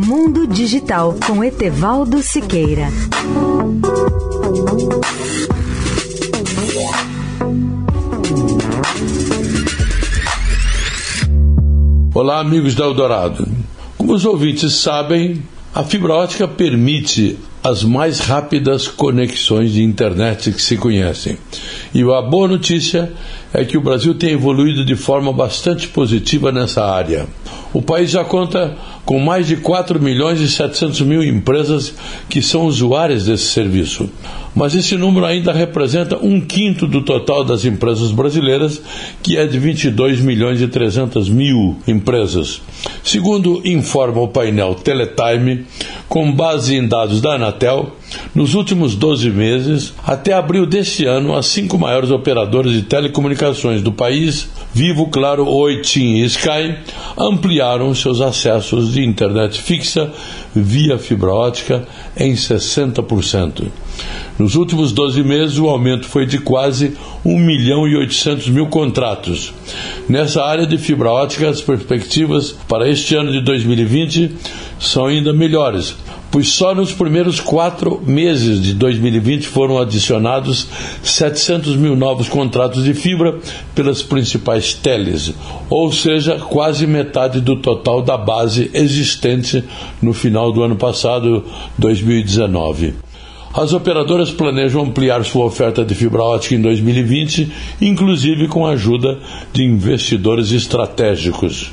Mundo Digital com Etevaldo Siqueira. Olá, amigos da Eldorado. Como os ouvintes sabem, a fibra ótica permite as mais rápidas conexões de internet que se conhecem. E a boa notícia é que o Brasil tem evoluído de forma bastante positiva nessa área. O país já conta com mais de 4 milhões e 700 mil empresas que são usuárias desse serviço. Mas esse número ainda representa um quinto do total das empresas brasileiras, que é de 22 milhões e 300 mil empresas. Segundo informa o painel Teletime, com base em dados da Anatel, nos últimos 12 meses, até abril deste ano, as cinco maiores operadoras de telecomunicações do país, Vivo, Claro, Oi, TIM e Sky, ampliaram seus acessos de internet fixa via fibra ótica em 60%. Nos últimos 12 meses, o aumento foi de quase 1 milhão e 800 mil contratos. Nessa área de fibra ótica, as perspectivas para este ano de 2020 são ainda melhores, pois só nos primeiros quatro meses de 2020 foram adicionados 700 mil novos contratos de fibra pelas principais teles, ou seja, quase metade do total da base existente no final do ano passado, 2019. As operadoras planejam ampliar sua oferta de fibra ótica em 2020, inclusive com a ajuda de investidores estratégicos.